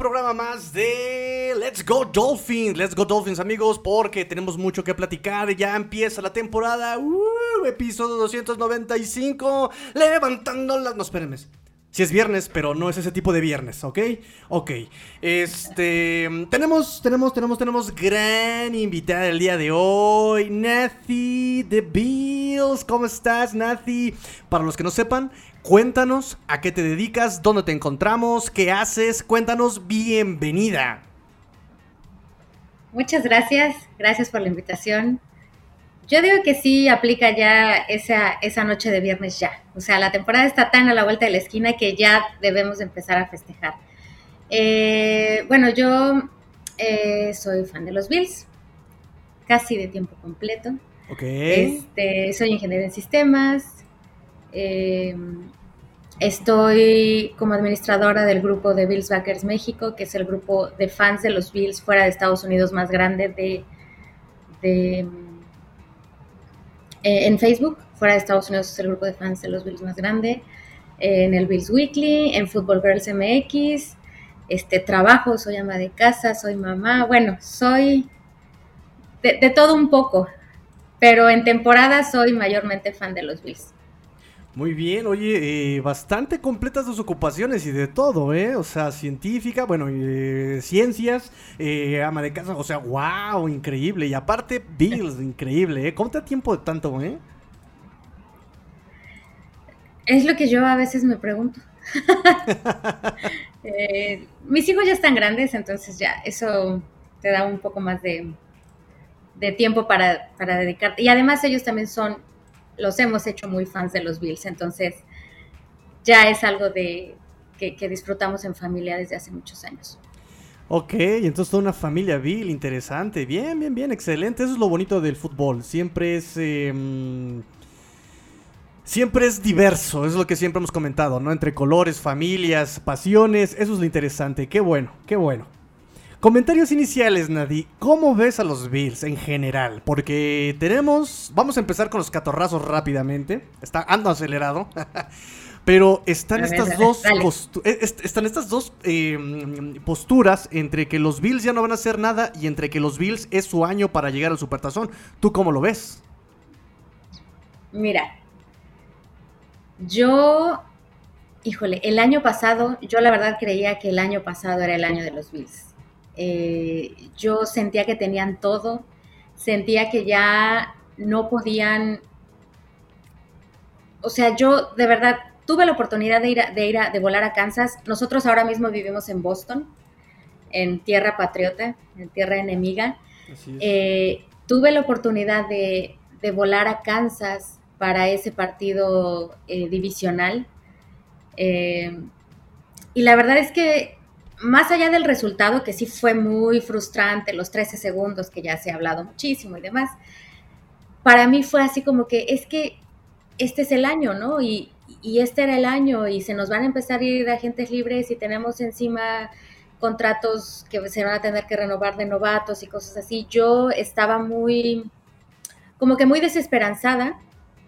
programa más de Let's Go Dolphins. Let's Go Dolphins amigos, porque tenemos mucho que platicar. Ya empieza la temporada, uh, episodio 295, levantando las... No, espérenme. Si es viernes, pero no es ese tipo de viernes, ¿ok? Ok. Este. Tenemos, tenemos, tenemos, tenemos gran invitada el día de hoy. Nathy de Bills. ¿Cómo estás, Nathy? Para los que no sepan, cuéntanos a qué te dedicas, dónde te encontramos, qué haces. Cuéntanos, bienvenida. Muchas gracias. Gracias por la invitación. Yo digo que sí aplica ya esa, esa noche de viernes ya. O sea, la temporada está tan a la vuelta de la esquina que ya debemos empezar a festejar. Eh, bueno, yo eh, soy fan de los Bills, casi de tiempo completo. Ok. Este, soy ingeniero en sistemas. eh, estoy como administradora del grupo de Bills Backers México, que es el grupo de fans de los Bills fuera de Estados Unidos más grande de, de eh, en Facebook, fuera de Estados Unidos es el grupo de fans de los Bills más grande, eh, en el Bills Weekly, en Football Girls MX, este, trabajo, soy ama de casa, soy mamá, bueno, soy de, de todo un poco, pero en temporada soy mayormente fan de los Bills. Muy bien, oye, eh, bastante completas tus ocupaciones y de todo, ¿eh? O sea, científica, bueno, eh, ciencias, eh, ama de casa, o sea, wow, increíble. Y aparte, Bills, increíble, ¿eh? ¿Cómo te da tiempo de tanto, eh? Es lo que yo a veces me pregunto. Eh, mis hijos ya están grandes, entonces ya eso te da un poco más de, de tiempo para, para dedicarte. Y además ellos también son, los hemos hecho muy fans de los Bills, entonces ya es algo de que, disfrutamos en familia desde hace muchos años. Ok, entonces toda una familia Bill, interesante. Bien, bien, bien, excelente. Eso es lo bonito del fútbol. Siempre es. mm, siempre es diverso, es lo que siempre hemos comentado, ¿no? Entre colores, familias, pasiones. Eso es lo interesante. Qué bueno, qué bueno. Comentarios iniciales, Nadie. ¿Cómo ves a los Bills en general? Porque tenemos. Vamos a empezar con los catorrazos rápidamente. Está ando acelerado. Pero están A ver, estas dos dale. postu- eh, est- están estas dos eh, posturas entre que los Bills ya no van a hacer nada y entre que los Bills es su año para llegar al Supertazón. ¿Tú cómo lo ves? Mira, yo, híjole, el año pasado, yo la verdad creía que el año pasado era el año de los Bills. Eh, yo sentía que tenían todo, sentía que ya no podían, o sea, yo de verdad tuve la oportunidad de ir, a- de ir a, de volar a Kansas. Nosotros ahora mismo vivimos en Boston, en tierra patriota, en tierra enemiga. Eh, tuve la oportunidad de, de volar a Kansas para ese partido eh, divisional. Eh, y la verdad es que más allá del resultado, que sí fue muy frustrante, los 13 segundos que ya se ha hablado muchísimo y demás, para mí fue así como que es que este es el año, ¿no? Y, y este era el año y se nos van a empezar a ir agentes libres y tenemos encima contratos que se van a tener que renovar de novatos y cosas así. Yo estaba muy, como que muy desesperanzada,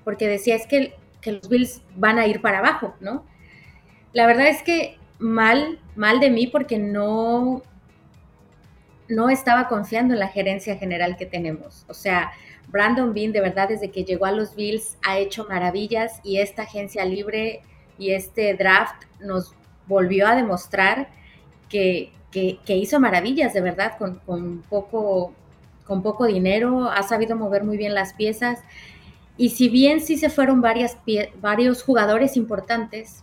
porque decía, es que, que los Bills van a ir para abajo, ¿no? La verdad es que mal, mal de mí, porque no, no estaba confiando en la gerencia general que tenemos. O sea, Brandon Bean, de verdad, desde que llegó a los Bills, ha hecho maravillas y esta agencia libre y este draft nos volvió a demostrar que, que, hizo maravillas, de verdad, con, con, poco, con poco dinero, ha sabido mover muy bien las piezas. Y si bien sí se fueron varias pie varios jugadores importantes,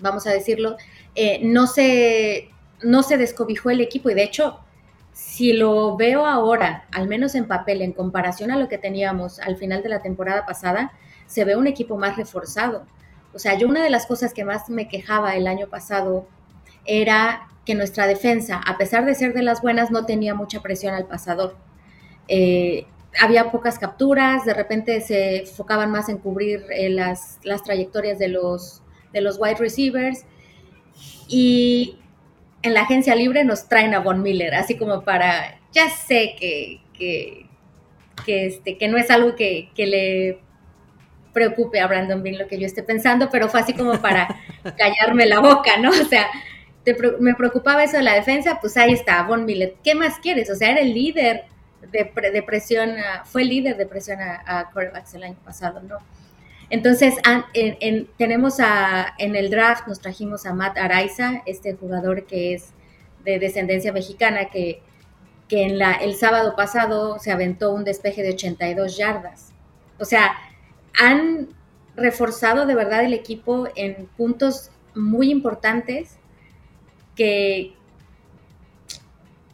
vamos a decirlo, eh, no, se, no se descobijó el equipo y de hecho, si lo veo ahora, al menos en papel, en comparación a lo que teníamos al final de la temporada pasada, se ve un equipo más reforzado. O sea, yo una de las cosas que más me quejaba el año pasado era que nuestra defensa, a pesar de ser de las buenas, no tenía mucha presión al pasador. Eh, había pocas capturas, de repente se enfocaban más en cubrir eh, las, las, trayectorias de los, de los wide receivers. Y en la agencia libre nos traen a Von Miller, así como para, ya sé que, que, que, este, que no es algo que, que, le, preocupe a Brandon Bean lo que yo esté pensando, pero fue así como para callarme la boca, ¿no? O sea, me preocupaba eso de la defensa, pues ahí está, Von Miller. ¿Qué más quieres? O sea, era el líder de, presión, fue líder de presión a, a el año pasado, ¿no? Entonces, tenemos a, en el draft nos trajimos a Matt Araiza, este jugador que es de descendencia mexicana, que, que el sábado pasado se aventó un despeje de 82 yardas. O sea, han reforzado de verdad el equipo en puntos muy importantes que,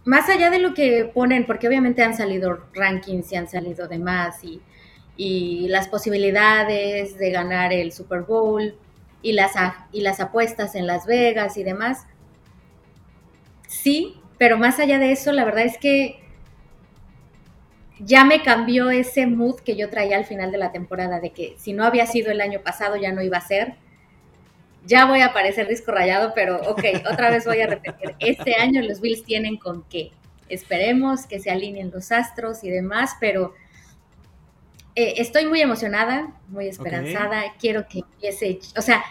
más allá de lo que ponen, porque obviamente han salido rankings y han salido demás y, y las posibilidades de ganar el Super Bowl y las, y las apuestas en Las Vegas y demás. Sí, pero más allá de eso, la verdad es que ya me cambió ese mood que yo traía al final de la temporada, de que si no había sido el año pasado ya no iba a ser. Ya voy a parecer disco rayado, pero ok, otra vez voy a repetir. Este año los Bills tienen con qué. Esperemos que se alineen los astros y demás, pero eh, estoy muy emocionada, muy esperanzada, quiero que empiece, o sea,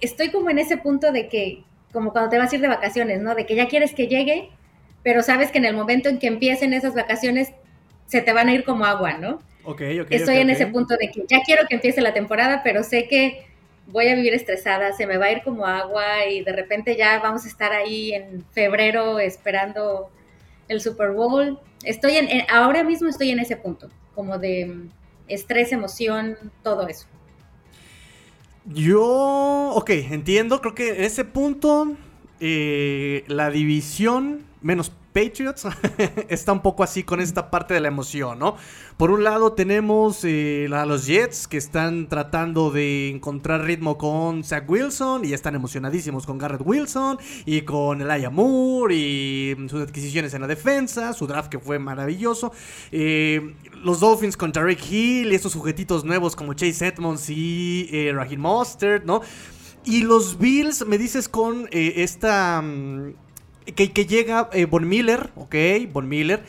estoy como en ese punto de que, como cuando te vas a ir de vacaciones, ¿no? De que ya quieres que llegue, pero sabes que en el momento en que empiecen esas vacaciones se te van a ir como agua, ¿no? Ok, ok. Estoy en ese punto de que ya quiero que empiece la temporada, pero sé que voy a vivir estresada, se me va a ir como agua y de repente ya vamos a estar ahí en febrero esperando el Super Bowl. Estoy en ahora mismo estoy en ese punto, como de estrés, emoción, todo eso. Yo, ok, entiendo, creo que en ese punto eh, la división menos Patriots está un poco así con esta parte de la emoción, ¿no? Por un lado tenemos eh, a los Jets que están tratando de encontrar ritmo con Zach Wilson y están emocionadísimos con Garrett Wilson y con Elijah Moore y sus adquisiciones en la defensa, su draft que fue maravilloso. Eh, los Dolphins con Tarek Hill y estos sujetitos nuevos como Chase Edmonds y eh, Raheem Mostert, ¿no? Y los Bills, me dices con eh, esta... Mm, que, llega eh, Von Miller, ok, Von Miller.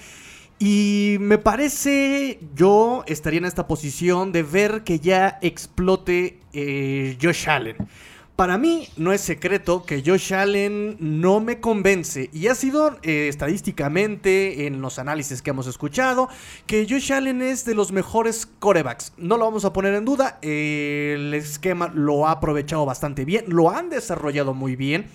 Y me parece, yo estaría en esta posición de ver que ya explote eh, Josh Allen. Para mí no es secreto que Josh Allen no me convence y ha sido eh, estadísticamente en los análisis que hemos escuchado que Josh Allen es de los mejores corebacks. No lo vamos a poner en duda, el esquema lo ha aprovechado bastante bien, lo han desarrollado muy bien,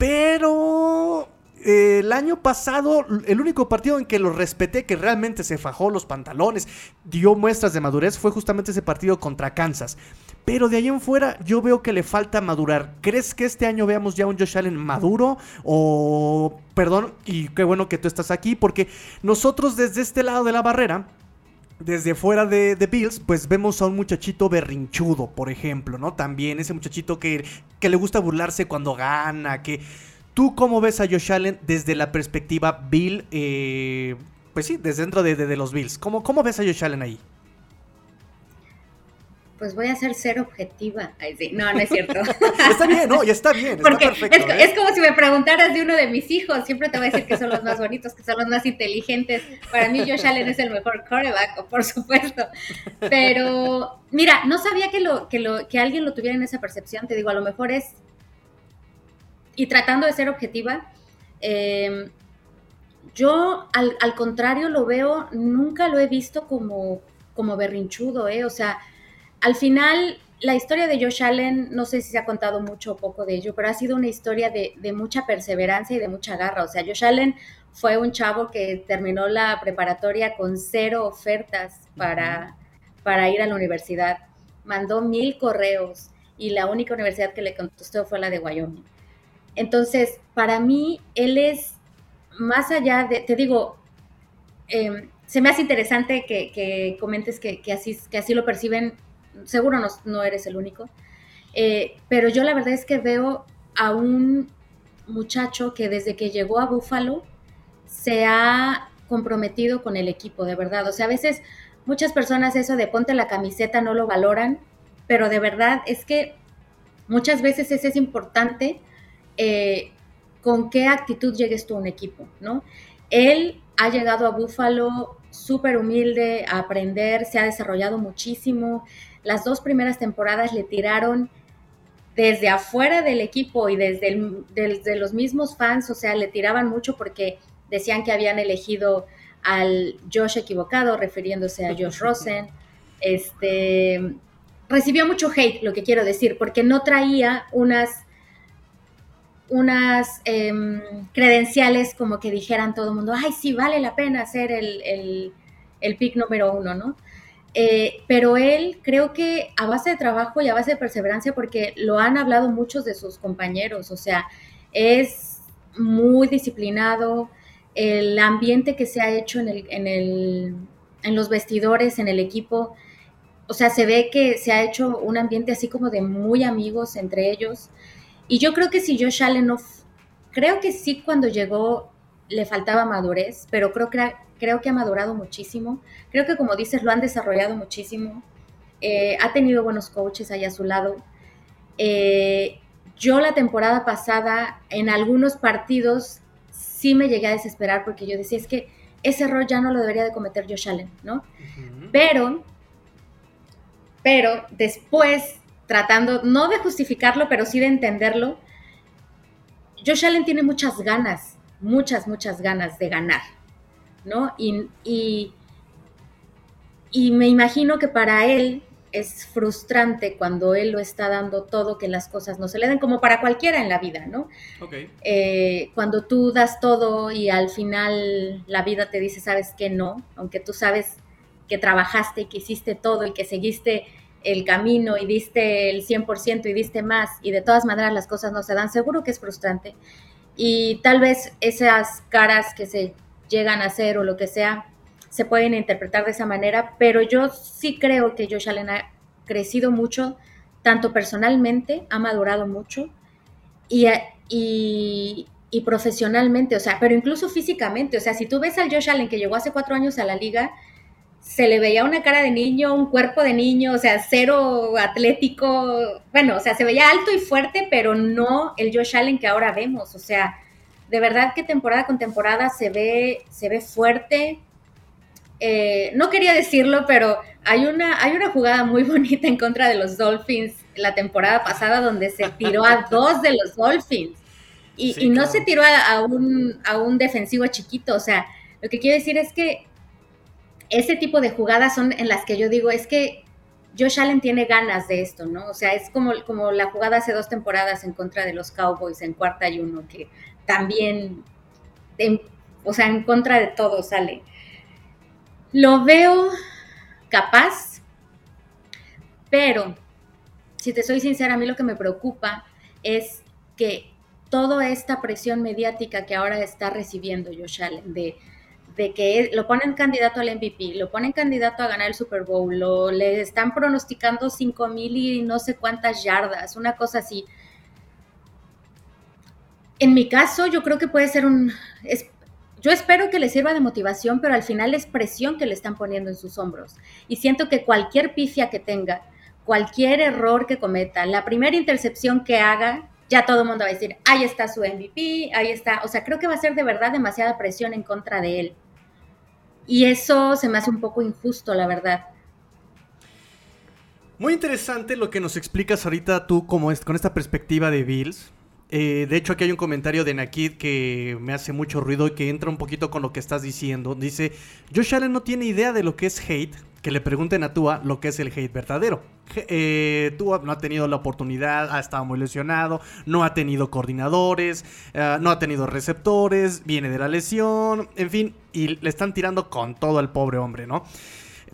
pero el año pasado, el único partido en que lo respeté, que realmente se fajó los pantalones, dio muestras de madurez, fue justamente ese partido contra Kansas. Pero de ahí en fuera, yo veo que le falta madurar. ¿Crees que este año veamos ya un Josh Allen maduro? O, perdón, y qué bueno que tú estás aquí, porque nosotros desde este lado de la barrera, desde fuera de, de, Bills, pues vemos a un muchachito berrinchudo, por ejemplo, ¿no? También ese muchachito que, que le gusta burlarse cuando gana, que ¿Tú cómo ves a Josh Allen desde la perspectiva Bill? Eh, pues sí, desde dentro de, los Bills. ¿Cómo, ¿Cómo, ves a Josh Allen ahí? Pues voy a ser ser objetiva. No, no es cierto. está bien, no, ya está bien. Está perfecto, ¿eh? es, como si me preguntaras de uno de mis hijos. Siempre te voy a decir que son los más bonitos, que son los más inteligentes. Para mí, Josh Allen es el mejor quarterback, por supuesto. Pero, mira, no sabía que, lo, que, lo, que alguien lo tuviera en esa percepción. Te digo, a lo mejor es y tratando de ser objetiva, em, yo al, contrario lo veo, nunca lo he visto como, como berrinchudo, ¿eh? O sea, al final la historia de Josh Allen, no sé si se ha contado mucho o poco de ello, pero ha sido una historia de, mucha perseverancia y de mucha garra. O sea, Josh Allen fue un chavo que terminó la preparatoria con cero ofertas para, para ir a la universidad. Mandó mil correos y la única universidad que le contestó fue la de Wyoming. Entonces, para mí, él es más allá de, te digo, em, se me hace interesante que, comentes que, así, que así lo perciben, seguro no, no eres el único, eh, pero yo la verdad es que veo a un muchacho que desde que llegó a Buffalo se ha comprometido con el equipo, de verdad. O sea, a veces muchas personas eso de ponte la camiseta no lo valoran, pero de verdad es que muchas veces eso es importante eh, con qué actitud llegues tú a un equipo, ¿no? Él ha llegado a Buffalo súper humilde a aprender, se ha desarrollado muchísimo. Las dos primeras temporadas le tiraron desde afuera del equipo y desde, desde los mismos fans, o sea, le tiraban mucho porque decían que habían elegido al Josh equivocado, refiriéndose a Josh Rosen. Este, recibió mucho hate, lo que quiero decir, porque no traía unas, unas em, credenciales como que dijeran todo el mundo, ay, sí, vale la pena ser el, el, pick número uno, ¿no? Eh, pero él creo que a base de trabajo y a base de perseverancia, porque lo han hablado muchos de sus compañeros, o sea, es muy disciplinado, el ambiente que se ha hecho en, el, en, el, en los vestidores, en el equipo, o sea, se ve que se ha hecho un ambiente así como de muy amigos entre ellos. Y yo creo que si Josh Allen no, creo que sí cuando llegó le faltaba madurez, pero creo que, creo que ha madurado muchísimo. Creo que como dices, lo han desarrollado muchísimo. Eh, ha tenido buenos coaches ahí a su lado. Eh, yo la temporada pasada, en algunos partidos, sí me llegué a desesperar porque yo decía, es que ese error ya no lo debería de cometer Josh Allen, ¿no? Pero pero después, tratando, no de justificarlo, pero sí de entenderlo, Josh Allen tiene muchas ganas, muchas, muchas ganas de ganar, ¿no? Y, y, me imagino que para él es frustrante cuando él lo está dando todo, que las cosas no se le den, como para cualquiera en la vida, ¿no? Okay. Eh, cuando tú das todo y al final la vida te dice, sabes que no, aunque tú sabes que trabajaste y que hiciste todo y que seguiste el camino y diste el 100% y diste más y de todas maneras las cosas no se dan, seguro que es frustrante. Y tal vez esas caras que se llegan a hacer o lo que sea se pueden interpretar de esa manera, pero yo sí creo que Josh Allen ha crecido mucho, tanto personalmente, ha madurado mucho y, y, y profesionalmente, o sea, pero incluso físicamente, o sea, si tú ves al Josh Allen que llegó hace cuatro años a la liga, se le veía una cara de niño, un cuerpo de niño, o sea, cero atlético, bueno, o sea, se veía alto y fuerte, pero no el Josh Allen que ahora vemos, o sea, de verdad que temporada con temporada se ve, se ve fuerte. Eh, no quería decirlo, pero hay una, hay una jugada muy bonita en contra de los Dolphins la temporada pasada donde se tiró a dos de los Dolphins y, no se tiró a, un, a un defensivo chiquito, o sea, lo que quiero decir es que ese tipo de jugadas son en las que yo digo, es que Josh Allen tiene ganas de esto, ¿no? O sea, es como, como la jugada hace dos temporadas en contra de los Cowboys en cuarta y uno, que también, o sea, en contra de todo sale. Lo veo capaz, pero si te soy sincera, a mí lo que me preocupa es que toda esta presión mediática que ahora está recibiendo Josh Allen de de que lo ponen candidato al MVP, lo ponen candidato a ganar el Super Bowl, lo, le están pronosticando 5 mil y no sé cuántas yardas, una cosa así. En mi caso, yo creo que puede ser un... yo espero que le sirva de motivación, pero al final es presión que le están poniendo en sus hombros. Y siento que cualquier pifia que tenga, cualquier error que cometa, la primera intercepción que haga, ya todo el mundo va a decir, ahí está su MVP, ahí está. O sea, creo que va a ser de verdad demasiada presión en contra de él. Y eso se me hace un poco injusto, la verdad. Muy interesante lo que nos explicas ahorita tú como es, con esta perspectiva de Bills. Eh, de hecho, aquí hay un comentario de Nakid que me hace mucho ruido y que entra un poquito con lo que estás diciendo. Dice, Josh Allen no tiene idea de lo que es hate que le pregunten a Tua lo que es el hate verdadero. Eh, Tua no ha tenido la oportunidad, ha estado muy lesionado, no ha tenido coordinadores, eh, no ha tenido receptores, viene de la lesión, en fin, y le están tirando con todo al pobre hombre, ¿no?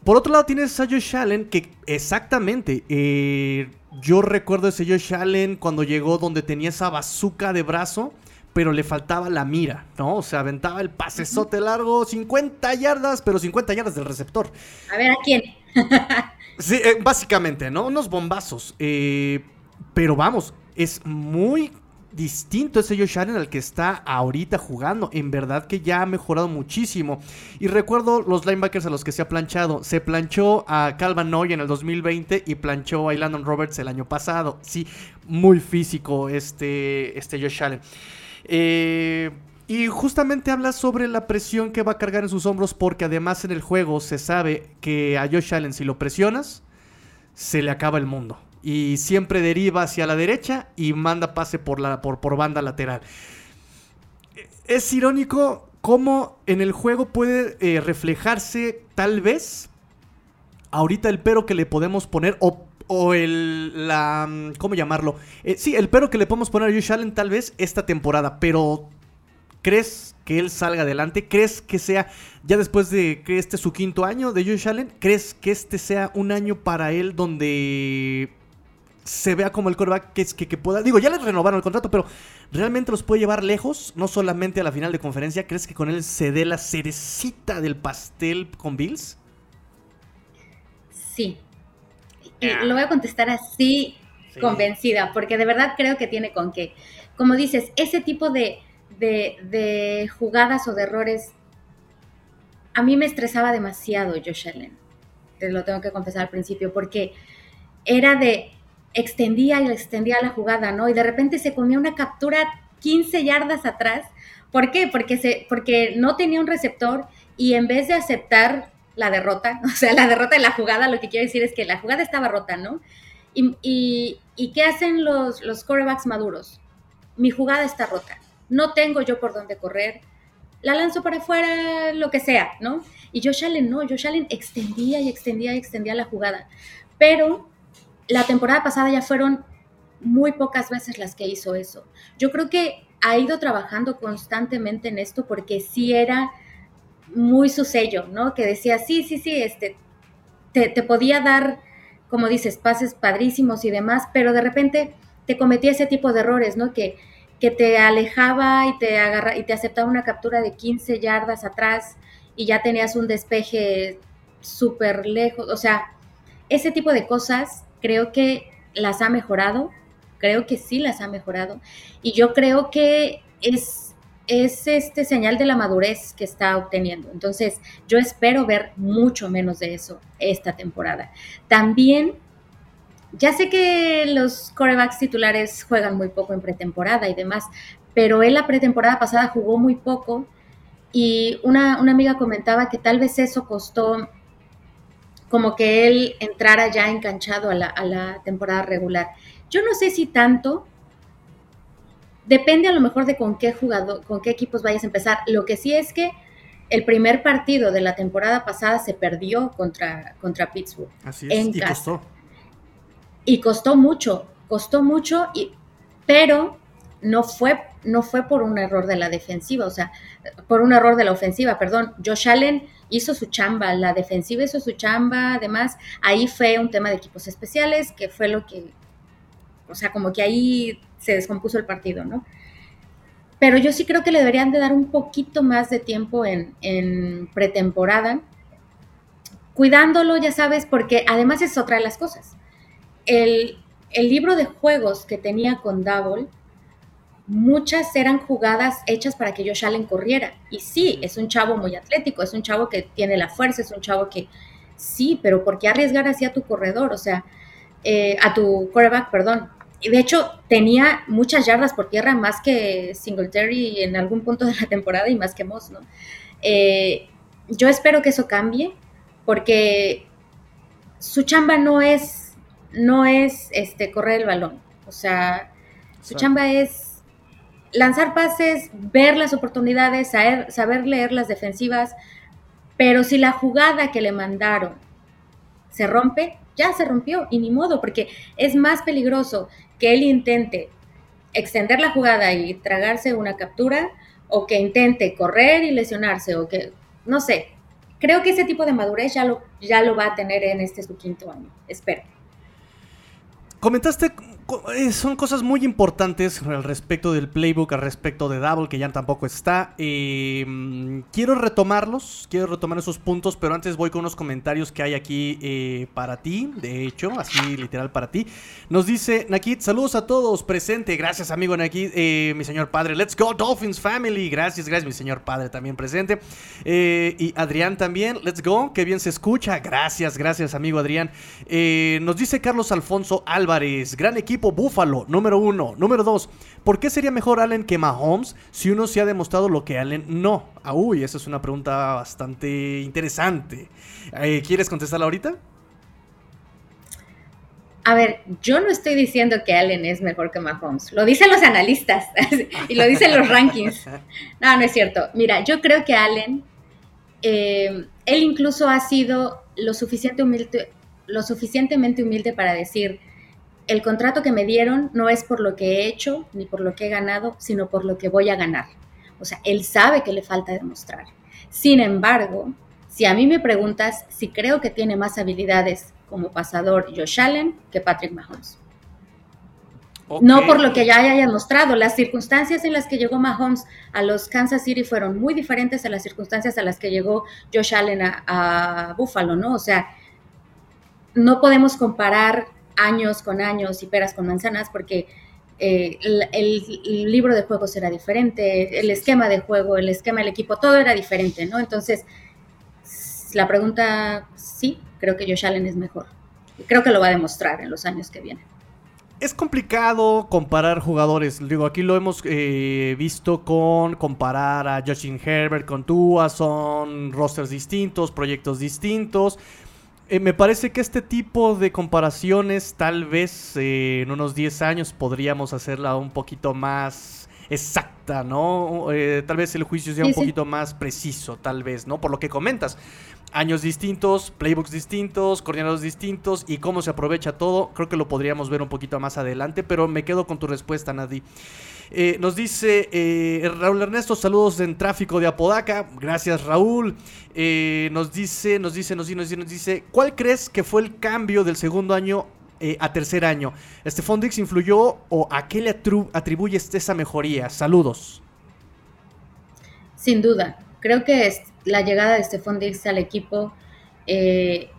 Por otro lado tienes a Josh Allen que exactamente, yo recuerdo ese Josh Allen cuando llegó donde tenía esa bazuca de brazo pero le faltaba la mira, ¿no? O sea, aventaba el pasesote largo, 50 yardas, pero 50 yardas del receptor. A ver, ¿a quién? sí, eh, básicamente, ¿no? Unos bombazos. Eh, pero vamos, es muy distinto ese Josh Allen al que está ahorita jugando. En verdad que ya ha mejorado muchísimo. Y recuerdo los linebackers a los que se ha planchado. Se planchó a Calvin Noy en el 2020 y planchó a Landon Roberts el año pasado. Sí, muy físico este, este Josh Allen. Eh, Y justamente habla sobre la presión que va a cargar en sus hombros porque además en el juego se sabe que a Josh Allen si lo presionas, se le acaba el mundo. Y siempre deriva hacia la derecha y manda pase por, la, por, por banda lateral. Es irónico cómo en el juego puede eh, reflejarse tal vez ahorita el pero que le podemos poner o, o el la cómo llamarlo eh, sí el pero que le podemos poner a Josh Allen tal vez esta temporada pero crees que él salga adelante crees que sea ya después de que este es su quinto año de Josh Allen crees que este sea un año para él donde se vea como el coreback que, que, que pueda. Digo, ya le renovaron el contrato, pero ¿realmente los puede llevar lejos? No solamente a la final de conferencia. ¿Crees que con él se dé la cerecita del pastel con Bills? Sí. Y lo voy a contestar así, convencida, porque de verdad creo que tiene con qué. Como dices, ese tipo de, de, de jugadas o de errores a mí me estresaba demasiado Josh Allen. Te lo tengo que confesar al principio, porque era de extendía y extendía la jugada, ¿no? Y de repente se comía una captura 15 yardas atrás. ¿Por qué? Porque, se, porque no tenía un receptor y en vez de aceptar la derrota, o sea, la derrota de la jugada, lo que quiero decir es que la jugada estaba rota, ¿no? ¿Y, y, qué hacen los, los corebacks maduros? Mi jugada está rota, no tengo yo por dónde correr, la lanzo para afuera, lo que sea, ¿no? Y Josh Allen no, Josh Allen extendía y extendía y extendía la jugada, pero la temporada pasada ya fueron muy pocas veces las que hizo eso. Yo creo que ha ido trabajando constantemente en esto porque sí era muy su sello, ¿no? Que decía, sí, sí, sí, este, te, podía dar, como dices, pases padrísimos y demás, pero de repente te cometía ese tipo de errores, ¿no? Que, que te alejaba y te, agarra, y te aceptaba una captura de 15 yardas atrás y ya tenías un despeje súper lejos, o sea, ese tipo de cosas creo que las ha mejorado, creo que sí las ha mejorado y yo creo que es, es este señal de la madurez que está obteniendo. Entonces, yo espero ver mucho menos de eso esta temporada. También, ya sé que los corebacks titulares juegan muy poco en pretemporada y demás, pero él la pretemporada pasada jugó muy poco y una, una amiga comentaba que tal vez eso costó como que él entrara ya enganchado a la, temporada regular. Yo no sé si tanto, depende a lo mejor de con qué jugador, con qué equipos vayas a empezar. Lo que sí es que el primer partido de la temporada pasada se perdió contra, contra Pittsburgh. Así es, y costó. Y costó mucho, costó mucho, y, pero no fue, no fue por un error de la defensiva, o sea, por un error de la ofensiva, perdón. Josh Allen hizo su chamba, la defensiva hizo su chamba, además, ahí fue un tema de equipos especiales, que fue lo que, o sea, como que ahí se descompuso el partido, ¿no? Pero yo sí creo que le deberían de dar un poquito más de tiempo en, pretemporada, cuidándolo, ya sabes, porque además es otra de las cosas. El, el libro de juegos que tenía con Double muchas eran jugadas hechas para que Josh Allen corriera. Y sí, es un chavo muy atlético, es un chavo que tiene la fuerza, es un chavo que sí, pero ¿por qué arriesgar así a tu corredor? O sea, eh, a tu quarterback, perdón. Y de hecho, tenía muchas yardas por tierra, más que Singletary en algún punto de la temporada y más que Moss, ¿no? Eh, yo espero que eso cambie, porque su chamba no es, no es este, correr el balón. O sea, su chamba es lanzar pases, ver las oportunidades, saber, leer las defensivas, pero si la jugada que le mandaron se rompe, ya se rompió y ni modo, porque es más peligroso que él intente extender la jugada y tragarse una captura o que intente correr y lesionarse o que, no sé, creo que ese tipo de madurez ya lo, ya lo va a tener en este su quinto año, espero. Comentaste son cosas muy importantes al respecto del playbook, al respecto de Double, que ya tampoco está. Eh, quiero retomarlos, quiero retomar esos puntos, pero antes voy con unos comentarios que hay aquí eh, para ti, de hecho, así literal para ti. Nos dice Nakit, saludos a todos, presente, gracias amigo Nakit, mi señor padre, let's go Dolphins Family, gracias, gracias mi señor padre también presente. y Adrián también, let's go, que bien se escucha, gracias, gracias amigo Adrián. nos dice Carlos Alfonso Álvarez, gran equipo equipo Buffalo, número uno. Número dos, ¿por qué sería mejor Allen que Mahomes si uno se ha demostrado lo que Allen no? Ah, uy, esa es una pregunta bastante interesante. Eh, ¿Quieres contestarla ahorita? A ver, yo no estoy diciendo que Allen es mejor que Mahomes. Lo dicen los analistas y lo dicen los rankings. No, no es cierto. Mira, yo creo que Allen, eh, él incluso ha sido lo, suficiente lo suficientemente humilde para decir, el contrato que me dieron no es por lo que he hecho ni por lo que he ganado, sino por lo que voy a ganar. O sea, él sabe que le falta demostrar. Sin embargo, si a mí me preguntas si creo que tiene más habilidades como pasador Josh Allen que Patrick Mahomes. No por lo que ya haya mostrado, las circunstancias en las que llegó Mahomes a los Kansas City fueron muy diferentes a las circunstancias a las que llegó Josh Allen a, Buffalo, ¿no? O sea, no podemos comparar años con años y peras con manzanas porque eh, el, libro de juegos era diferente, el esquema de juego, el esquema del equipo, todo era diferente, ¿no? Entonces, la pregunta, sí, creo que Josh Allen es mejor. creo que lo va a demostrar en los años que vienen. Es complicado comparar jugadores. Digo, aquí lo hemos eh, visto con comparar a Justin Herbert con Tua. Son rosters distintos, proyectos distintos. Eh, me parece que este tipo de comparaciones, tal vez eh, en unos 10 años, podríamos hacerla un poquito más exacta, ¿no? tal vez el juicio sea un poquito más preciso, tal vez, ¿no? Por lo que comentas años distintos, playbooks distintos, coordinadores distintos y cómo se aprovecha todo. Creo que lo podríamos ver un poquito más adelante, pero me quedo con tu respuesta, Nadi. Eh, nos dice eh, Raúl Ernesto, saludos en tráfico de Apodaca. Gracias, Raúl. Eh, nos dice, nos dice, nos dice, nos dice, nos dice, ¿cuál crees que fue el cambio del segundo año a tercer año? ¿Stephon Dix influyó o a qué le atribuyes esa mejoría? Saludos. Sin duda, creo que es la llegada de Stephon Diggs al equipo, eh,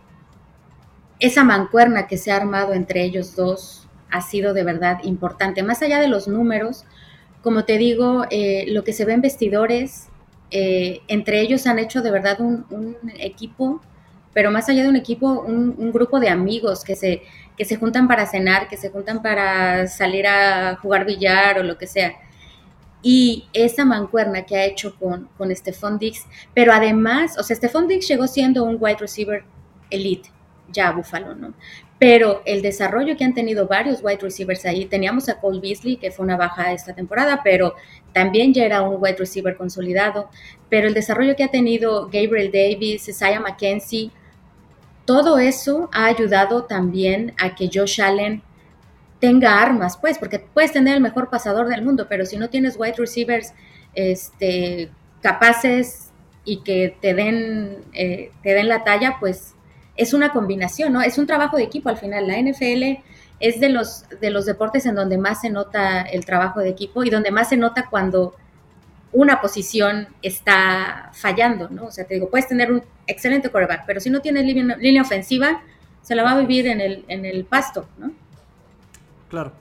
esa mancuerna que se ha armado entre ellos dos ha sido de verdad importante. Más allá de los números, como te digo, eh, lo que se ve en vestidores, eh, entre ellos han hecho de verdad un, equipo, pero más allá de un equipo, un, grupo de amigos que se, que se juntan para cenar, que se juntan para salir a jugar billar o lo que sea y esa mancuerna que ha hecho con, con Stephon Dix, pero además, o sea, Stephon Dix llegó siendo un wide receiver elite, ya Buffalo, ¿no? Pero el desarrollo que han tenido varios wide receivers ahí, teníamos a Cole Beasley, que fue una baja esta temporada, pero también ya era un wide receiver consolidado, pero el desarrollo que ha tenido Gabriel Davis, Isaiah McKenzie, todo eso ha ayudado también a que Josh Allen tenga armas, pues, porque puedes tener el mejor pasador del mundo, pero si no tienes wide receivers este, capaces y que te den, eh, te den la talla, pues es una combinación, ¿no? Es un trabajo de equipo al final. La NFL es de los, de los deportes en donde más se nota el trabajo de equipo y donde más se nota cuando una posición está fallando, ¿no? O sea, te digo, puedes tener un excelente quarterback, pero si no tienes línea, ofensiva, se la va a vivir en el, en el pasto, ¿no? Claro.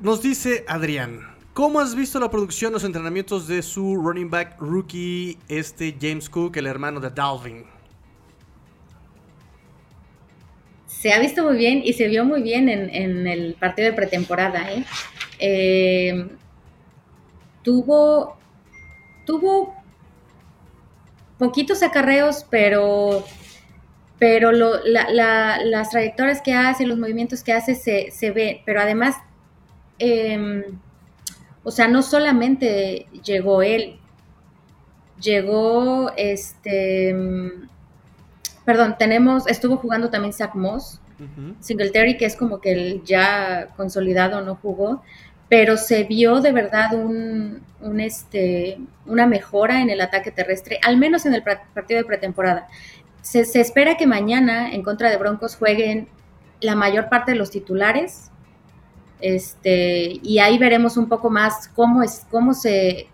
nos dice Adrián, ¿cómo has visto la producción, los entrenamientos de su running back rookie, este James Cook, el hermano de Dalvin? Se ha visto muy bien y se vio muy bien en, el partido de pretemporada. ¿eh? Eh, tuvo, tuvo poquitos acarreos, pero pero las trayectorias que hace, los movimientos que hace se, se ve, pero además, em, o sea, no solamente llegó él, llegó este, perdón, tenemos, estuvo jugando también Zach Moss, Singletary, que es como que el ya consolidado no jugó, pero se vio de verdad un, un, este, una mejora en el ataque terrestre, al menos en el partido de pretemporada. Se, espera que mañana en contra de Broncos jueguen la mayor parte de los titulares. Este, y ahí veremos un poco más cómo es, cómo se,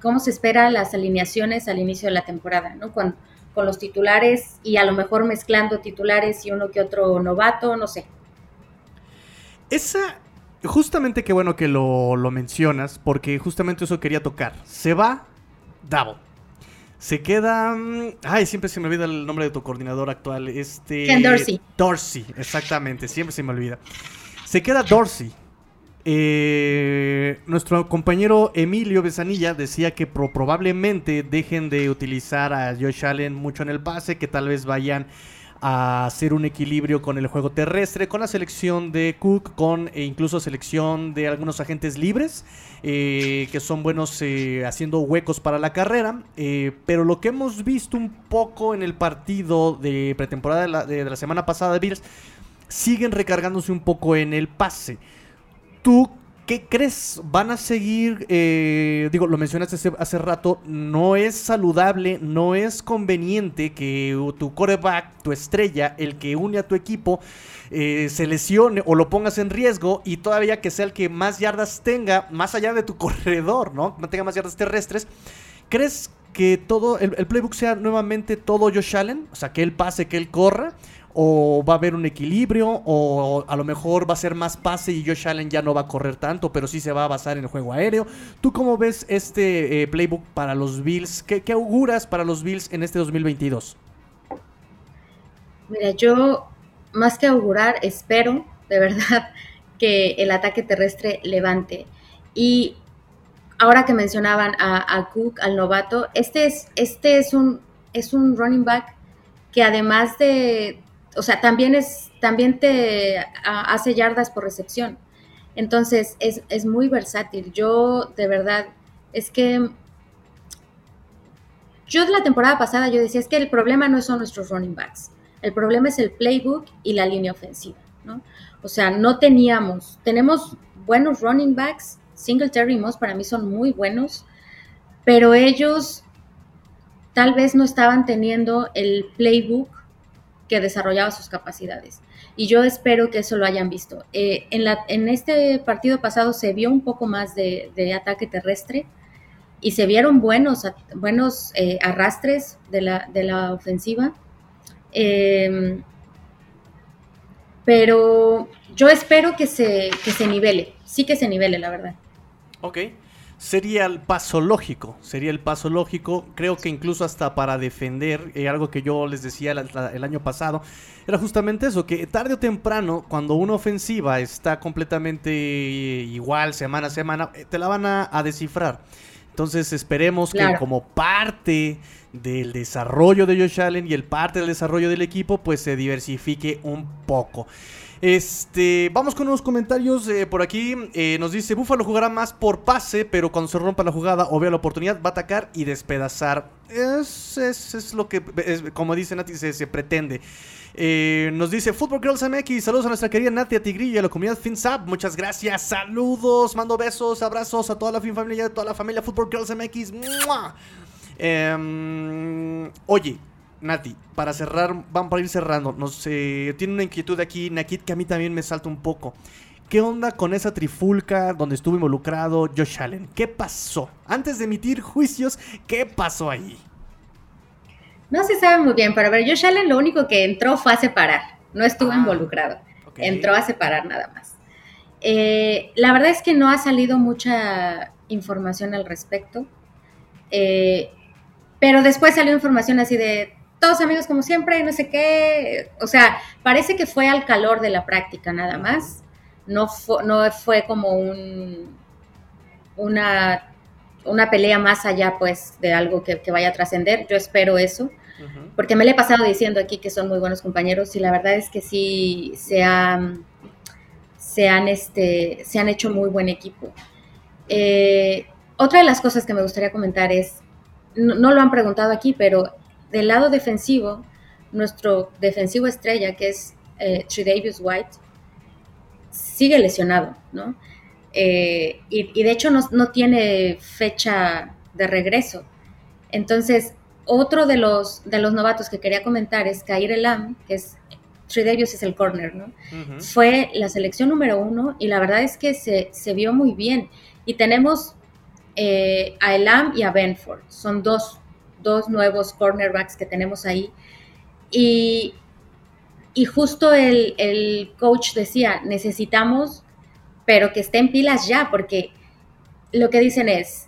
cómo se espera las alineaciones al inicio de la temporada, ¿no? Con, con los titulares y a lo mejor mezclando titulares y uno que otro novato, no sé. Esa, justamente qué bueno que lo, lo mencionas, porque justamente eso quería tocar. Se va Davo Se queda. Mm, ay, siempre se me olvida el nombre de tu coordinador actual. Este. Ken Dorsey. Dorsey, exactamente. Siempre se me olvida. Se queda Dorsey. Eh, nuestro compañero Emilio Besanilla decía que probablemente dejen de utilizar a Josh Allen mucho en el pase, que tal vez vayan a hacer un equilibrio con el juego terrestre, con la selección de Cook, con e incluso selección de algunos agentes libres, eh, que son buenos eh, haciendo huecos para la carrera. Pero lo que hemos visto un poco en el partido de pretemporada de la, de la semana pasada de Bills, siguen recargándose un poco en el pase. ¿Tú ¿Qué crees? ¿Van a seguir? Eh, digo, lo mencionaste hace, rato, no es saludable, no es conveniente que tu coreback, tu estrella, el que une a tu equipo, eh, se lesione o lo pongas en riesgo y todavía que sea el que más yardas tenga, más allá de tu corredor, ¿no? No tenga más yardas terrestres. ¿Crees que todo el, playbook sea nuevamente todo Josh Allen? O sea, que él pase, que él corra o va a haber un equilibrio, o a lo mejor va a ser más pase y Josh Allen ya no va a correr tanto, pero sí se va a basar en el juego aéreo. ¿Tú cómo ves este eh, playbook para los Bills? ¿Qué, auguras para los Bills en este 2022? Mira, yo más que augurar, espero de verdad que el ataque terrestre levante. Y ahora que mencionaban a, Cook, al novato, este es, este es un, es un running back que además de, o sea, también, es, también te hace yardas por recepción. Entonces, es, muy versátil. Yo, de verdad, es que yo de la temporada pasada yo decía, es que el problema no son nuestros running backs, el problema es el playbook y la línea ofensiva, ¿no? O sea, no teníamos, tenemos buenos running backs, Singletary y Moss para mí son muy buenos, pero ellos tal vez no estaban teniendo el playbook que desarrollaba sus capacidades. Y yo espero que eso lo hayan visto. Eh, en, la, en este partido pasado se vio un poco más de, ataque terrestre y se vieron buenos, buenos eh, arrastres de la, de la ofensiva. Em, pero yo espero que se, que se nivele, sí que se nivele, la verdad. Ok sería el paso lógico, sería el paso lógico, creo que incluso hasta para defender, eh, algo que yo les decía el, año pasado, era justamente eso, que tarde o temprano, cuando una ofensiva está completamente igual semana a semana, eh, te la van a, descifrar. Entonces esperemos que como parte del desarrollo de Josh Allen y el parte del desarrollo del equipo, pues se diversifique un poco. Este, vamos con unos comentarios eh, por aquí. Eh, nos dice, Búfalo jugará más por pase, pero cuando se rompa la jugada o vea la oportunidad, va a atacar y despedazar. Es, es, lo que, como dice Nati, se, pretende. Eh, nos dice Football Girls MX, saludos a nuestra querida Nati, a Tigrillo y a la comunidad FinSap, muchas gracias, saludos, mando besos, abrazos a toda la Fin Familia, a toda la familia Football Girls MX. Em, oye, Nati, para cerrar, vamos para ir cerrando, nos tiene una inquietud aquí, Nakit, que a mí también me salta un poco. ¿Qué onda con esa trifulca donde estuvo involucrado Josh Allen? ¿Qué pasó? Antes de emitir juicios, ¿qué pasó ahí? No se sabe muy bien, pero a ver, Josh Allen lo único que entró fue a separar, no estuvo ah, involucrado, entró a separar nada más. Eh, la verdad es que no ha salido mucha información al respecto, eh, pero después salió información así de todos amigos como siempre, no sé qué. O sea, parece que fue al calor de la práctica nada más. No fue, no fue como un, una, una pelea más allá, pues, de algo que, vaya a trascender. Yo espero eso. Porque me le he pasado diciendo aquí que son muy buenos compañeros y la verdad es que sí se, han, se, han, este, se han hecho muy buen equipo. Eh, otra de las cosas que me gustaría comentar es, no, lo han preguntado aquí, pero del lado defensivo, nuestro defensivo estrella, que es eh, Tredavious White, sigue lesionado, ¿no? Eh, y, de hecho no, tiene fecha de regreso. Entonces, otro de los, de los novatos que quería comentar es Kair Elam, que es Tredavious es el corner, ¿no? Fue la selección número uno y la verdad es que se, vio muy bien. Y tenemos eh, a Elam y a Benford, son dos dos nuevos cornerbacks que tenemos ahí. Y, y justo el, coach decía, necesitamos, pero que estén pilas ya, porque lo que dicen es,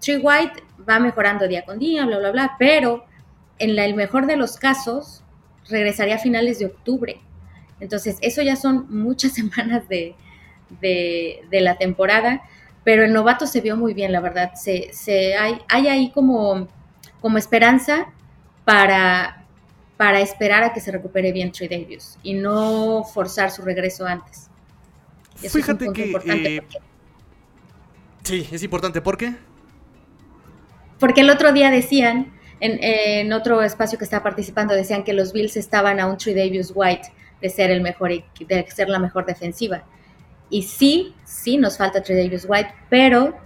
Tree White va mejorando día con día, bla, bla, bla, pero en el mejor de los casos regresaría a finales de octubre. Entonces, eso ya son muchas semanas de, la temporada, pero el novato se vio muy bien, la verdad. Se, se hay, hay ahí como, como esperanza para, para esperar a que se recupere bien Trey Davis y no forzar su regreso antes. Fíjate que... Eh, sí, es importante. ¿Por qué? Porque el otro día decían, en, otro espacio que estaba participando, decían que los Bills estaban a un Trey Davis White de ser el mejor, de ser la mejor defensiva. Y sí, sí nos falta Trey Davis White, pero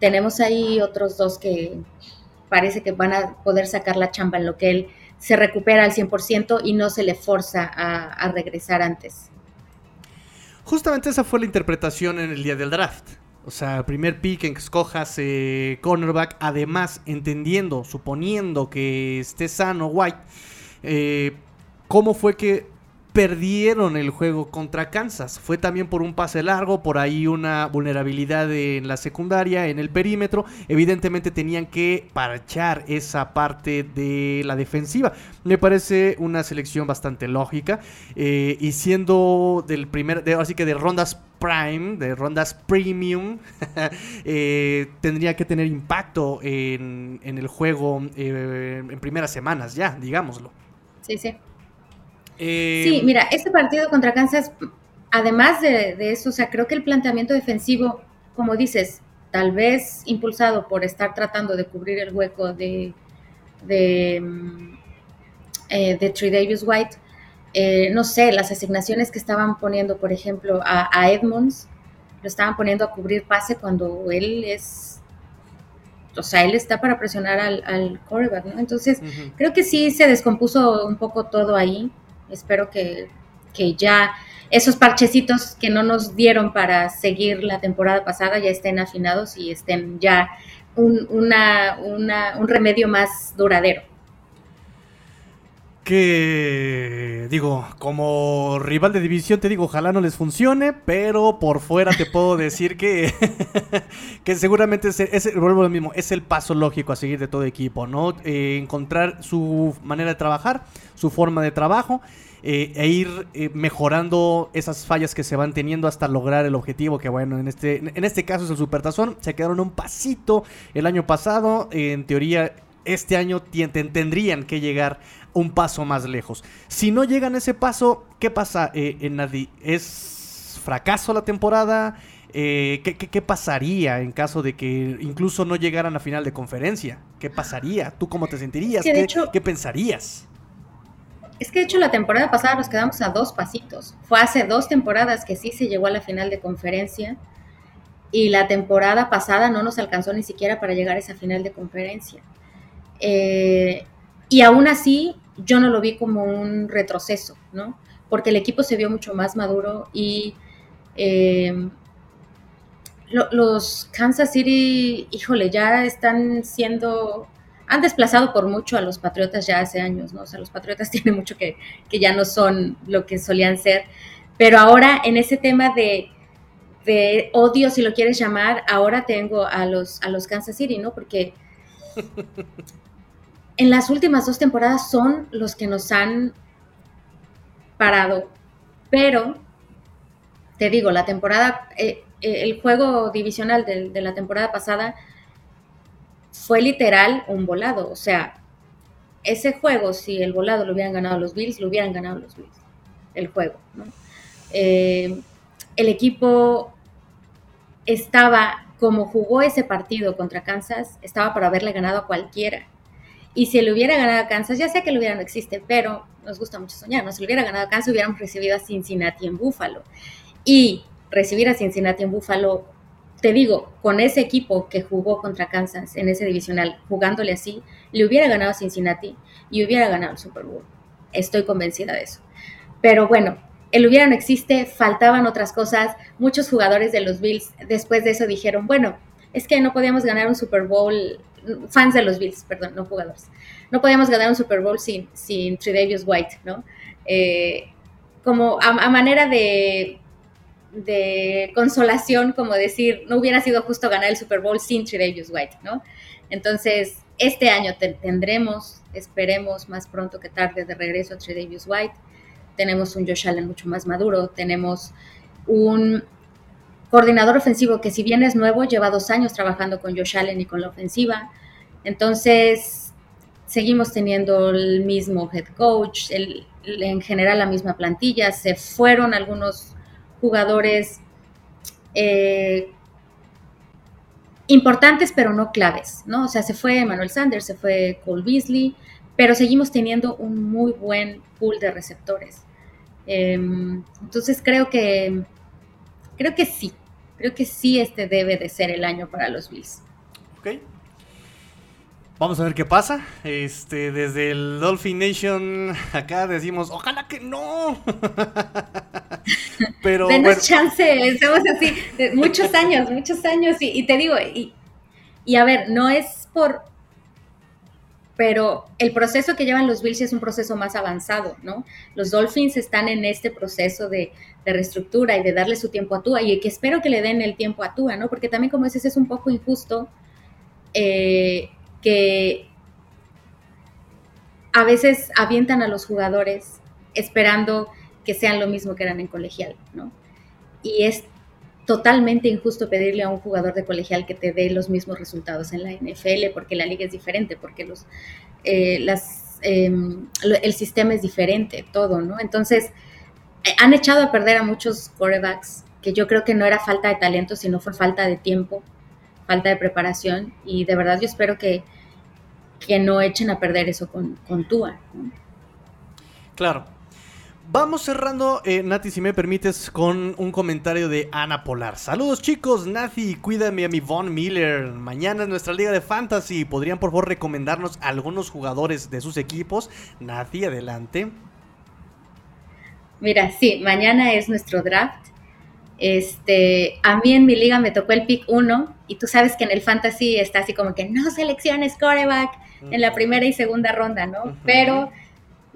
tenemos ahí otros dos que parece que van a poder sacar la chamba en lo que él se recupera al 100% y no se le forza a, regresar antes. Justamente esa fue la interpretación en el día del draft. O sea, primer pick en que escojas eh, cornerback, además entendiendo, suponiendo que esté sano White, eh, ¿cómo fue que perdieron el juego contra Kansas. Fue también por un pase largo, por ahí una vulnerabilidad en la secundaria, en el perímetro. Evidentemente tenían que parchar esa parte de la defensiva. Me parece una selección bastante lógica. Eh, y siendo del primer, así que de rondas prime, de rondas premium, eh, tendría que tener impacto en, el juego eh, en primeras semanas ya, digámoslo. Sí, sí. Eh, sí, mira, este partido contra Kansas, además de, eso, o sea, creo que el planteamiento defensivo, como dices, tal vez impulsado por estar tratando de cubrir el hueco de, de, mm, eh, Trey Davis White, eh, no sé, las asignaciones que estaban poniendo, por ejemplo, a, Edmonds, lo estaban poniendo a cubrir pase cuando él es, o sea, él está para presionar al, al quarterback, ¿no? Entonces, creo que sí se descompuso un poco todo ahí. Espero que, ya esos parchecitos que no nos dieron para seguir la temporada pasada ya estén afinados y estén ya un, un remedio más duradero. Que digo, como rival de división te digo, ojalá no les funcione, pero por fuera te puedo decir que, que seguramente es, es, lo mismo, es el paso lógico a seguir de todo equipo, ¿no? Eh, encontrar su manera de trabajar, su forma de trabajo eh, e ir eh, mejorando esas fallas que se van teniendo hasta lograr el objetivo, que bueno, en este, en este caso es el Supertazón, se quedaron un pasito el año pasado, en teoría este año tendrían que llegar un paso más lejos. Si no llegan a ese paso, ¿qué pasa eh, en Nadi? ¿Es fracaso la temporada? ¿qué, pasaría en caso de que incluso no llegaran a final de conferencia? ¿Qué pasaría? ¿Tú cómo te sentirías? ¿Qué pensarías? Es que de hecho la temporada pasada nos quedamos a dos pasitos. Fue hace dos temporadas que sí se llegó a la final de conferencia y la temporada pasada no nos alcanzó ni siquiera para llegar a esa final de conferencia. Eh, y aún así yo no lo vi como un retroceso, ¿no? Porque el equipo se vio mucho más maduro y eh, los Kansas City, híjole, ya están siendo han desplazado por mucho a los Patriotas ya hace años, ¿no? O sea, los Patriotas tienen mucho que, que ya no son lo que solían ser. Pero ahora en ese tema de, de, odio, si lo quieres llamar, ahora tengo a los, a los Kansas City, ¿no? Porque en las últimas dos temporadas son los que nos han parado. Pero, te digo, la temporada, eh, eh, el juego divisional de, la temporada pasada fue literal un volado. O sea, ese juego, si el volado lo hubieran ganado los Bills, lo hubieran ganado los Bills. El juego, eh, el equipo estaba, como jugó ese partido contra Kansas, estaba para haberle ganado a cualquiera. Y si le hubiera ganado a Kansas, ya sé que lo hubiera no existe, pero nos gusta mucho soñar, ¿no? Si le hubiera ganado a Kansas, hubiéramos recibido a Cincinnati en Buffalo. Y recibir a Cincinnati en Buffalo te digo, con ese equipo que jugó contra Kansas en ese divisional, jugándole así, le hubiera ganado a Cincinnati y hubiera ganado el Super Bowl. Estoy convencida de eso. Pero bueno, el hubiera no existe, faltaban otras cosas. Muchos jugadores de los Bills después de eso dijeron, bueno, es que no podíamos ganar un Super Bowl, fans de los Bills, perdón, no jugadores, no podíamos ganar un Super Bowl sin, sin Tredavious White, ¿no? Eh, como a manera de consolación, como decir, no hubiera sido justo ganar el Super Bowl sin Tredavious White, ¿no? Entonces, este año tendremos, esperemos más pronto que tarde, de regreso a Trey Davis White. Tenemos un Josh Allen mucho más maduro. Tenemos un coordinador ofensivo que si bien es nuevo, lleva dos años trabajando con Josh Allen y con la ofensiva. Entonces, seguimos teniendo el mismo head coach, en general la misma plantilla. Se fueron algunos jugadores eh, importantes, pero no claves, ¿no? O sea, se fue Manuel Sanders, se fue Cole Beasley, pero seguimos teniendo un muy buen pool de receptores. Em, entonces creo que creo que sí, creo que sí este debe de ser el año para los Bills. Ok, Vamos a ver qué pasa. Este, desde el Dolphin Nation acá decimos, ojalá que no. Pero Denos chance, estamos así, muchos años, muchos años. Y, te digo, y, y, a ver, no es por. Pero el proceso que llevan los Bills es un proceso más avanzado, ¿no? Los Dolphins están en este proceso de, de reestructura y de darle su tiempo a Tua, y que espero que le den el tiempo a Tua, ¿no? Porque también, como dices, es un poco injusto. Eh, que a veces avientan a los jugadores esperando que sean lo mismo que eran en colegial, ¿no? Y es totalmente injusto pedirle a un jugador de colegial que te dé los mismos resultados en la NFL porque la liga es diferente, porque los, eh, em, el sistema es diferente, todo, ¿no? Entonces, eh, han echado a perder a muchos quarterbacks que yo creo que no era falta de talento, sino fue falta de tiempo falta de preparación y de verdad yo espero que, que no echen a perder eso con, con Tua. Claro. Vamos cerrando, eh, Nati, si me permites, con un comentario de Ana Polar. Saludos chicos, Nati, cuídame a mi Von Miller. Mañana es nuestra liga de fantasy. ¿Podrían por favor recomendarnos algunos jugadores de sus equipos? Nati, adelante. Mira, sí, mañana es nuestro draft. Este, a mí en mi liga me tocó el pick 1 y tú sabes que en el fantasy está así como que no selecciones coreback en la primera y segunda ronda, ¿no? Pero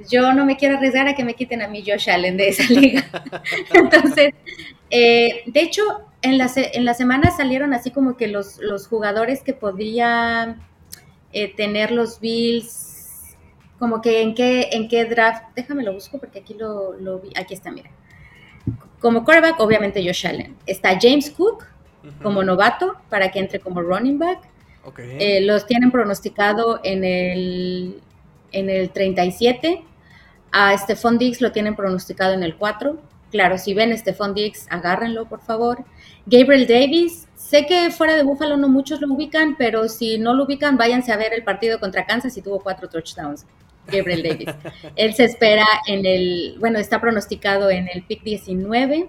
yo no me quiero arriesgar a que me quiten a mí Josh Allen de esa liga. Entonces, eh, de hecho, en la, en la semana salieron así como que los, los jugadores que podían eh, tener los Bills, como que en qué, en qué draft, déjame lo busco porque aquí lo, lo vi, aquí está, mira. Como quarterback, obviamente Josh Allen. Está James Cook como novato para que entre como running back. Eh, los tienen pronosticado en el, en el 37. A Stephon Diggs lo tienen pronosticado en el 4. Claro, si ven Stephon Diggs, agárrenlo, por favor. Gabriel Davis, sé que fuera de Buffalo no muchos lo ubican, pero si no lo ubican, váyanse a ver el partido contra Kansas y tuvo cuatro touchdowns. Gabriel Davis. Él se espera en el, bueno, está pronosticado en el pick 19.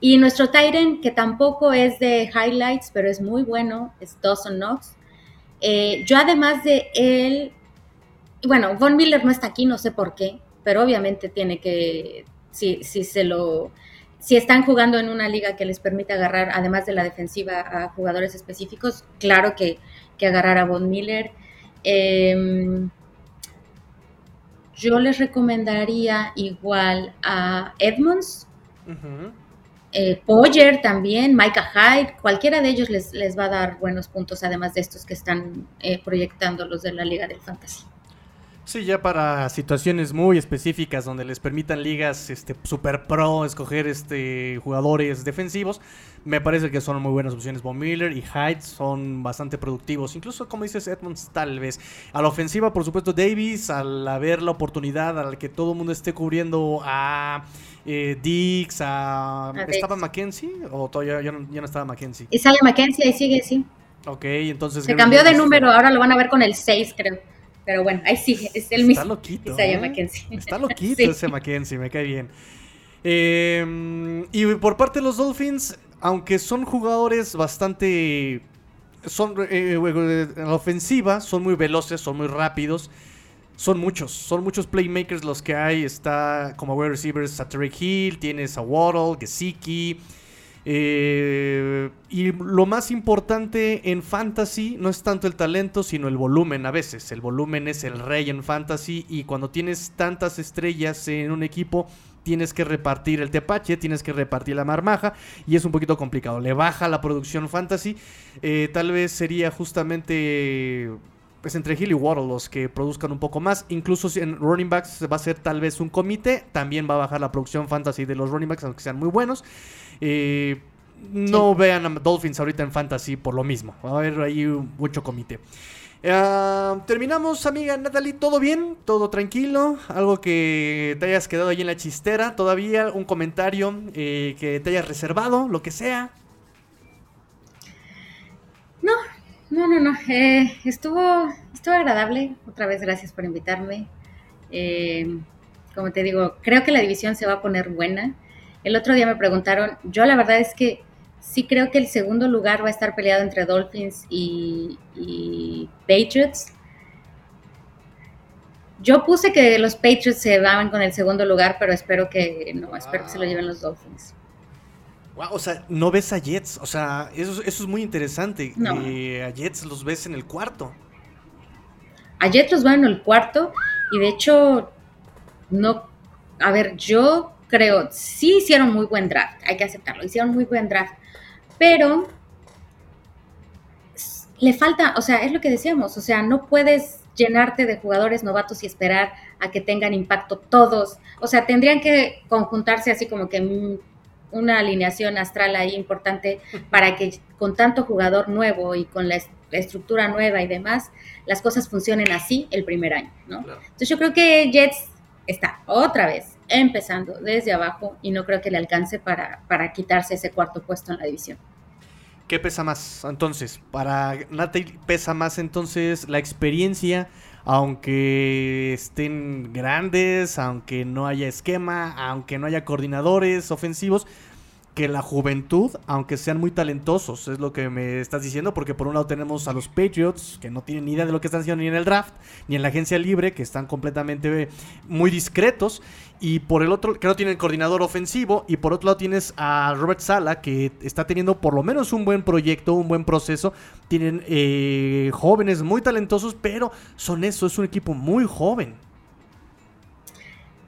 Y nuestro Tyren, que tampoco es de highlights, pero es muy bueno, es Dawson Knox. Eh, yo además de él, bueno, Von Miller no está aquí, no sé por qué, pero obviamente tiene que, si, si se lo, si están jugando en una liga que les permite agarrar, además de la defensiva, a jugadores específicos, claro que, que agarrar a Von Miller. Eh, yo les recomendaría igual a Edmonds, eh, Poyer también, Micah Hyde, cualquiera de ellos les, les, va a dar buenos puntos, además de estos que están eh, proyectando los de la Liga del Fantasy. Sí, ya para situaciones muy específicas donde les permitan ligas este, super pro escoger este, jugadores defensivos, me parece que son muy buenas opciones. Von Miller y Hyde son bastante productivos. Incluso, como dices, Edmonds tal vez. A la ofensiva, por supuesto, Davis, al haber la oportunidad, al que todo el mundo esté cubriendo a eh, Dix, a... ¿Estaba Mackenzie? ¿O todavía ya no, estaba Mackenzie? Y sale Mackenzie, ahí sigue, sí. Ok, entonces... Se cambió de número, ahora lo van a ver con el 6, creo. Pero bueno, ahí sí, es el mismo. Está loquito. ¿eh? Está loquito ese Mackenzie, me cae bien. Em, y por parte de los Dolphins, aunque son jugadores bastante. Son eh, eh, en la ofensiva, son muy veloces, son muy rápidos. Son muchos, son muchos playmakers los que hay. Está como wide receivers a Tarek Hill, tienes a Waddle, Gesicki. Eh, y lo más importante en fantasy no es tanto el talento, sino el volumen a veces. El volumen es el rey en fantasy y cuando tienes tantas estrellas en un equipo, tienes que repartir el tepache, tienes que repartir la marmaja y es un poquito complicado. Le baja la producción fantasy. Eh, tal vez sería justamente pues entre Hill y Waddle los que produzcan un poco más. Incluso en running backs va a ser tal vez un comité, también va a bajar la producción fantasy de los running backs, aunque sean muy buenos. Eh, no vean a Dolphins ahorita en fantasy por lo mismo. Va a haber ahí mucho comité. Ah, terminamos, amiga Natalie. ¿Todo bien? ¿Todo tranquilo? ¿Algo que te hayas quedado ahí en la chistera todavía? ¿Un comentario eh, que te hayas reservado? Lo que sea. No, no, no, no. Eh, estuvo, estuvo agradable. Otra vez, gracias por invitarme. Eh, como te digo, creo que la división se va a poner buena. El otro día me preguntaron, yo la verdad es que sí creo que el segundo lugar va a estar peleado entre Dolphins y, Patriots. Yo puse que los Patriots se van con el segundo lugar, pero espero que no, espero que se lo lleven los Dolphins. Wow, o sea, no ves a Jets, o sea, eso, eso es muy interesante. Eh, a Jets los ves en el cuarto. A Jets los van en el cuarto y de hecho, no, a ver, yo creo, sí hicieron muy buen draft, hay que aceptarlo, hicieron muy buen draft, pero le falta, o sea, es lo que decíamos, o sea, no puedes llenarte de jugadores novatos y esperar a que tengan impacto todos, o sea, tendrían que conjuntarse así como que una alineación astral ahí importante para que con tanto jugador nuevo y con la, estructura nueva y demás, las cosas funcionen así el primer año, ¿no? Entonces yo creo que Jets está otra vez empezando desde abajo y no creo que le alcance para, para quitarse ese cuarto puesto en la división. ¿Qué pesa más entonces? Para Natalie pesa más entonces la experiencia, aunque estén grandes, aunque no haya esquema, aunque no haya coordinadores ofensivos que la juventud, aunque sean muy talentosos, es lo que me estás diciendo, porque por un lado tenemos a los Patriots, que no tienen ni idea de lo que están haciendo ni en el draft, ni en la agencia libre, que están completamente muy discretos, y por el otro, que no tienen coordinador ofensivo, y por otro lado tienes a Robert Sala, que está teniendo por lo menos un buen proyecto, un buen proceso, tienen eh, jóvenes muy talentosos, pero son eso, es un equipo muy joven.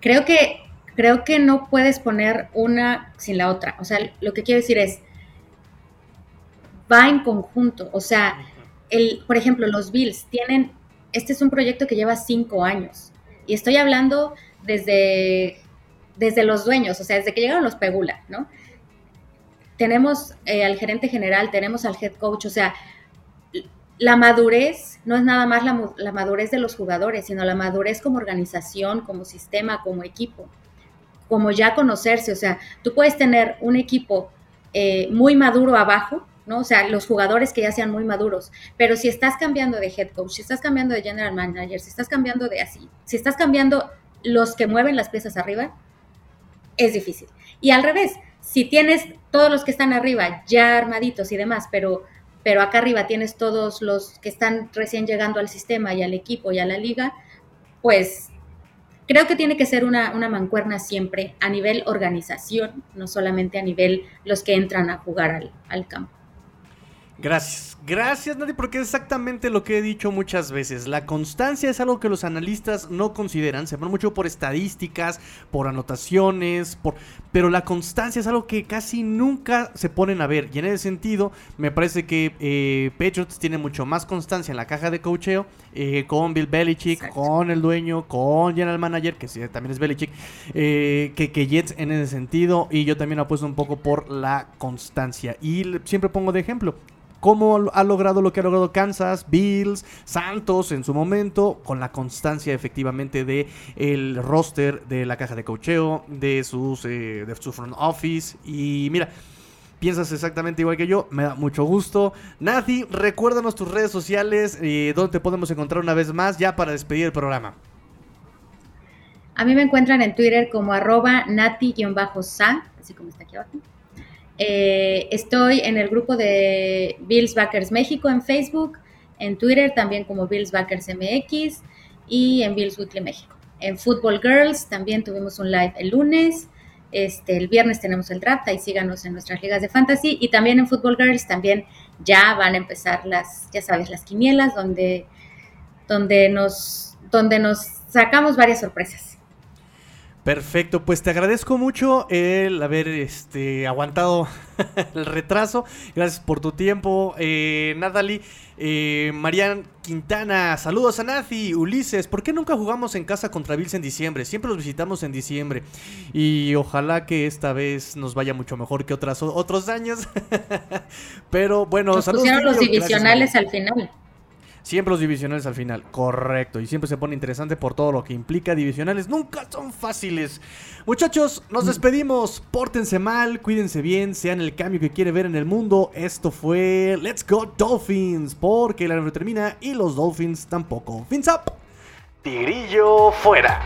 Creo que creo que no puedes poner una sin la otra. O sea, lo que quiero decir es, va en conjunto. O sea, el, por ejemplo, los Bills tienen, este es un proyecto que lleva cinco años. Y estoy hablando desde, desde los dueños, o sea, desde que llegaron los Pegula, ¿no? Tenemos eh, al gerente general, tenemos al head coach, o sea, la madurez no es nada más la, la, madurez de los jugadores, sino la madurez como organización, como sistema, como equipo como ya conocerse, o sea, tú puedes tener un equipo eh, muy maduro abajo, ¿no? O sea, los jugadores que ya sean muy maduros, pero si estás cambiando de head coach, si estás cambiando de general manager, si estás cambiando de así, si estás cambiando los que mueven las piezas arriba, es difícil. Y al revés, si tienes todos los que están arriba ya armaditos y demás, pero, pero acá arriba tienes todos los que están recién llegando al sistema y al equipo y a la liga, pues creo que tiene que ser una, mancuerna siempre a nivel organización, no solamente a nivel los que entran a jugar al, al campo. Gracias. Gracias, Nadie, porque es exactamente lo que he dicho muchas veces. La constancia es algo que los analistas no consideran. Se van mucho por estadísticas, por anotaciones, por... pero la constancia es algo que casi nunca se ponen a ver. Y en ese sentido, me parece que eh, Patriots tiene mucho más constancia en la caja de cocheo eh, con Bill Belichick, con el dueño, con General Manager, que también es Belichick, eh, que, que Jets en ese sentido. Y yo también apuesto un poco por la constancia. Y siempre pongo de ejemplo cómo ha logrado lo que ha logrado Kansas, Bills, Santos en su momento, con la constancia efectivamente de el roster de la caja de cocheo, de sus eh, de su front office y mira, piensas exactamente igual que yo, me da mucho gusto. Nati, recuérdanos tus redes sociales y eh, dónde te podemos encontrar una vez más ya para despedir el programa. A mí me encuentran en Twitter como arroba nati-sa, así como está aquí abajo. Eh, estoy en el grupo de Bills Backers México en Facebook, en Twitter también como Bills Backers MX y en Bills Weekly México. En Football Girls también tuvimos un live el lunes. Este, el viernes tenemos el draft, ahí síganos en nuestras ligas de fantasy. Y también en Football Girls también ya van a empezar las, ya sabes, las quinielas donde, donde, nos, donde nos sacamos varias sorpresas. Perfecto, pues te agradezco mucho el haber este, aguantado el retraso. Gracias por tu tiempo, eh, Natalie. Eh, Marian Quintana, saludos a Nazi, Ulises. ¿Por qué nunca jugamos en casa contra Bills en diciembre? Siempre los visitamos en diciembre. Y ojalá que esta vez nos vaya mucho mejor que otras, otros años. Pero bueno, nos saludos. Pusieron los divisionales al final. Siempre los divisionales al final, correcto. Y siempre se pone interesante por todo lo que implica. Divisionales nunca son fáciles. Muchachos, nos mm. despedimos. Pórtense mal, cuídense bien, sean el cambio que quiere ver en el mundo. Esto fue Let's Go Dolphins. Porque la no termina y los Dolphins tampoco. Fins up. Tigrillo fuera.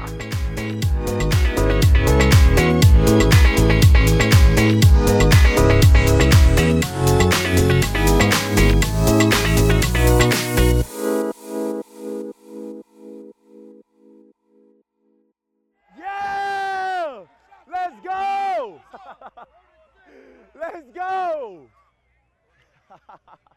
go! Let's go!